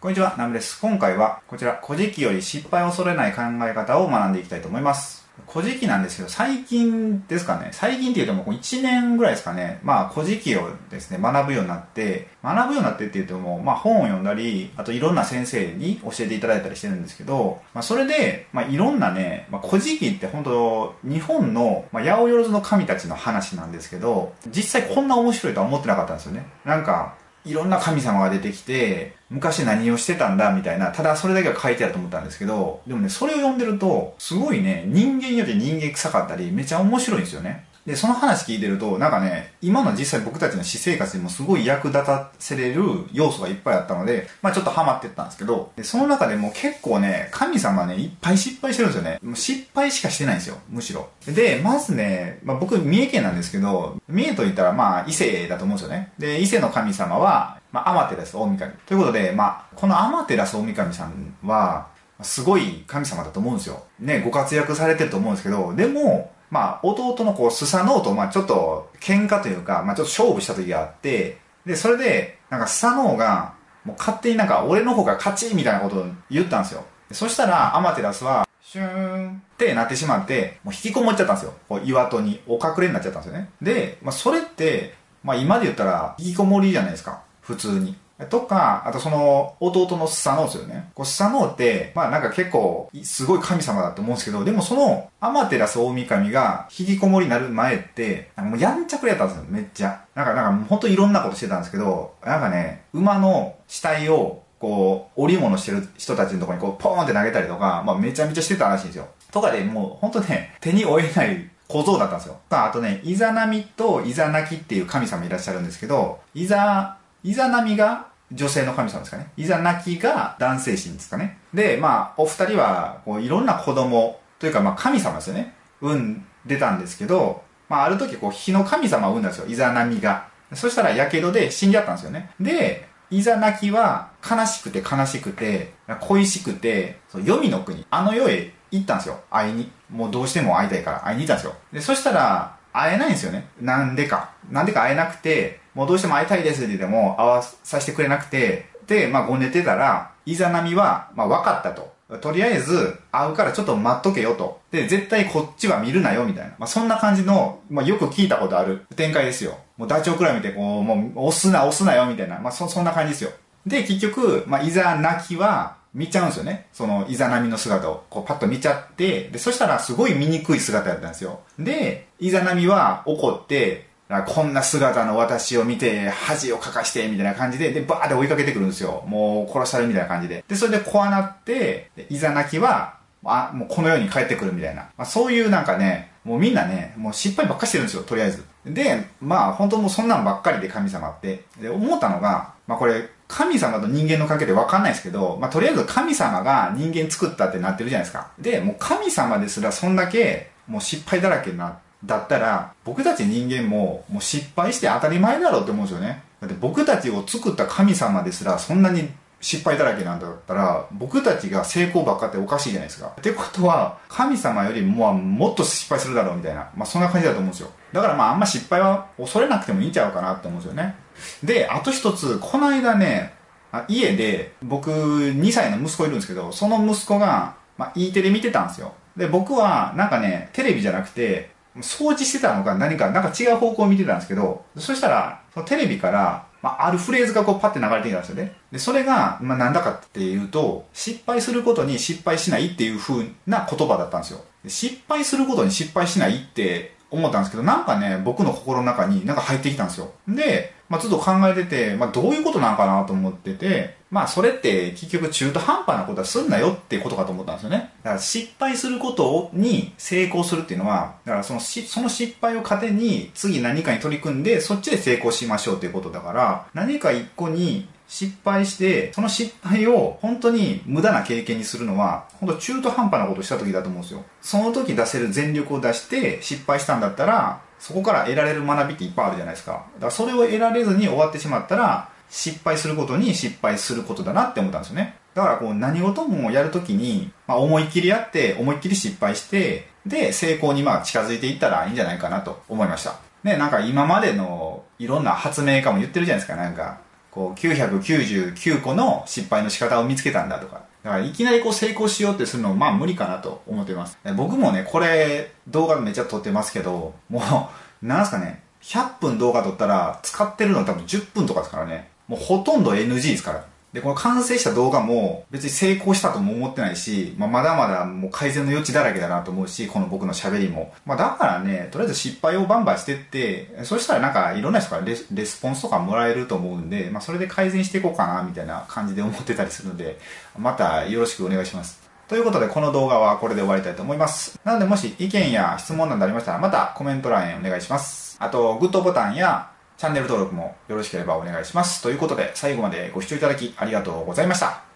こんにちは、ナムです。今回は、こちら、古事記より失敗を恐れない考え方を学んでいきたいと思います。古事記なんですけど、最近ですかね、最近って言うともう1年ぐらいですかね、まあ古事記をですね、学ぶようになって、学ぶようになってって言っても、まあ本を読んだり、あといろんな先生に教えていただいたりしてるんですけど、まあそれで、まあいろんなね、まあ古事記って本当日本の、まあ八百万の神たちの話なんですけど、実際こんな面白いとは思ってなかったんですよね。なんか、いろんな神様が出てきて、昔何をしてたんだみたいな、ただそれだけは書いてあると思ったんですけど、でもね、それを読んでると、すごいね、人間より人間臭かったり、めちゃ面白いんですよね。で、その話聞いてると、なんかね、今の実際僕たちの私生活にもすごい役立たせれる要素がいっぱいあったので、まあちょっとハマってったんですけど、で、その中でも結構ね、神様ね、いっぱい失敗してるんですよね。もう失敗しかしてないんですよ、むしろ。で、まずね、まあ僕、三重県なんですけど、三重と言ったらまあ伊勢だと思うんですよね。で、伊勢の神様は、まあ、アマテラス大神。ということで、まあ、このアマテラス大神さんは、すごい神様だと思うんですよ。ね、ご活躍されてると思うんですけど、でも、まあ、弟のこう、スサノオと、まあ、ちょっと、喧嘩というか、まあ、ちょっと勝負した時があって、で、それで、なんか、スサノオが、もう勝手になんか、俺の方が勝ちみたいなことを言ったんですよ。そしたら、アマテラスは、シューンってなってしまって、もう引きこもっちゃったんですよ。こう岩戸に、お隠れになっちゃったんですよね。で、まあ、それって、まあ、今で言ったら、引きこもりじゃないですか。普通に。とか、あとその、弟のスサノオですよね。こうスサノオって、まあなんか結構、すごい神様だと思うんですけど、でもその、アマテラス大神が引きこもりになる前って、もうやんちゃくれやったんですよ、めっちゃ。なんか、なんか本当いろんなことしてたんですけど、なんかね、馬の死体を、こう、織物してる人たちのとこにこう、ポーンって投げたりとか、まあめちゃめちゃしてたらしいんですよ。とかでもう、本当ね、手に負えない小僧だったんですよ。あとね、イザナミとイザナキっていう神様いらっしゃるんですけど、イザ、イザナミが女性の神様ですかね。イザナキが男性神ですかね。で、まあ、お二人は、こう、いろんな子供、というか、まあ、神様ですよね。産んでたんですけど、まあ、ある時、こう、火の神様を産んだんですよ。イザナミが。そしたら、火傷で死んじゃったんですよね。で、イザナキは、悲しくて悲しくて、恋しくて、そう黄泉の国、あの世へ行ったんですよ。会いに。もうどうしても会いたいから会いに行ったんですよ。で、そしたら、会えないんですよね。なんでか。なんでか会えなくて、もうどうしても会いたいですって言っても会わさせてくれなくて、で、まあごねてたら、イザナミは、まあ分かったと。とりあえず、会うからちょっと待っとけよと。で、絶対こっちは見るなよ、みたいな。まあそんな感じの、まあよく聞いたことある展開ですよ。もうダチョウくらい見て、こう、もう押すな、押すなよ、みたいな。まあそ、そんな感じですよ。で、結局、まあイザナキは、見ちゃうんですよね。その、イザナミの姿を、こう、パッと見ちゃって、で、そしたら、すごい醜い姿だったんですよ。で、イザナミは怒って、こんな姿の私を見て、恥をかかして、みたいな感じで、で、バーで追いかけてくるんですよ。もう殺されるみたいな感じで。で、それで怖なって、いざ泣きは、あ、もうこの世に帰ってくるみたいな。まあ、そういうなんかね、もうみんなね、もう失敗ばっかしてるんですよ、とりあえず。で、まあ本当もうそんなんばっかりで神様って。で、思ったのが、まあこれ、神様と人間の関係でわかんないですけど、まあとりあえず神様が人間作ったってなってるじゃないですか。で、もう神様ですらそんだけ、もう失敗だらけな、だったら、僕たち人間ももう失敗して当たり前だろうって思うんですよね。だって僕たちを作った神様ですらそんなに失敗だらけなんだったら、僕たちが成功ばっかっておかしいじゃないですか。ってことは、神様よりももっと失敗するだろうみたいな、まあそんな感じだと思うんですよ。だからまああんま失敗は恐れなくてもいいんちゃうかなって思うんですよね。で、あと一つ、この間ね、家で僕2歳の息子いるんですけど、その息子が、まあ、E テレ見てたんですよ。で、僕はなんかね、テレビじゃなくて、掃除してたのか何か、なんか違う方向を見てたんですけど、そしたら、そのテレビから、まあ、あるフレーズがこうパッて流れてきたんですよね。で、それが、まあ、なんだかっていうと、失敗することに失敗しないっていう風な言葉だったんですよ。失敗することに失敗しないって思ったんですけど、なんかね、僕の心の中になんか入ってきたんですよ。で、まあ、ちょっと考えてて、まあ、どういうことなんかなと思ってて、まあ、それって結局中途半端なことはすんなよってことかと思ったんですよね。だから失敗することに成功するっていうのは、だからその、その失敗を糧に次何かに取り組んで、そっちで成功しましょうっていうことだから、何か一個に失敗して、その失敗を本当に無駄な経験にするのは、本当中途半端なことした時だと思うんですよ。その時出せる全力を出して失敗したんだったら、そこから得られる学びっていっぱいあるじゃないですか。だからそれを得られずに終わってしまったら、失敗することに失敗することだなって思ったんですよね。だからこう何事もやるときに、まあ、思いっきりやって思いっきり失敗して、で、成功にまあ近づいていったらいいんじゃないかなと思いました。ね、なんか今までのいろんな発明家も言ってるじゃないですか、なんか。こう、999個の失敗の仕方を見つけたんだとか。だからいきなりこう成功しようってするのまあ無理かなと思ってます。僕もね、これ動画めっちゃ撮ってますけど、もう、なんすかね、100分動画撮ったら使ってるの多分10分とかですからね。もうほとんど NG ですから。で、この完成した動画も別に成功したとも思ってないし、まあ、まだまだもう改善の余地だらけだなと思うし、この僕の喋りも。まあ、だからね、とりあえず失敗をバンバンしてって、そしたらなんかいろんな人からレスポンスとかもらえると思うんで、まあ、それで改善していこうかな、みたいな感じで思ってたりするので、またよろしくお願いします。ということで、この動画はこれで終わりたいと思います。なので、もし意見や質問などありましたら、またコメント欄へお願いします。あと、グッドボタンやチャンネル登録もよろしければお願いします。ということで、最後までご視聴いただきありがとうございました。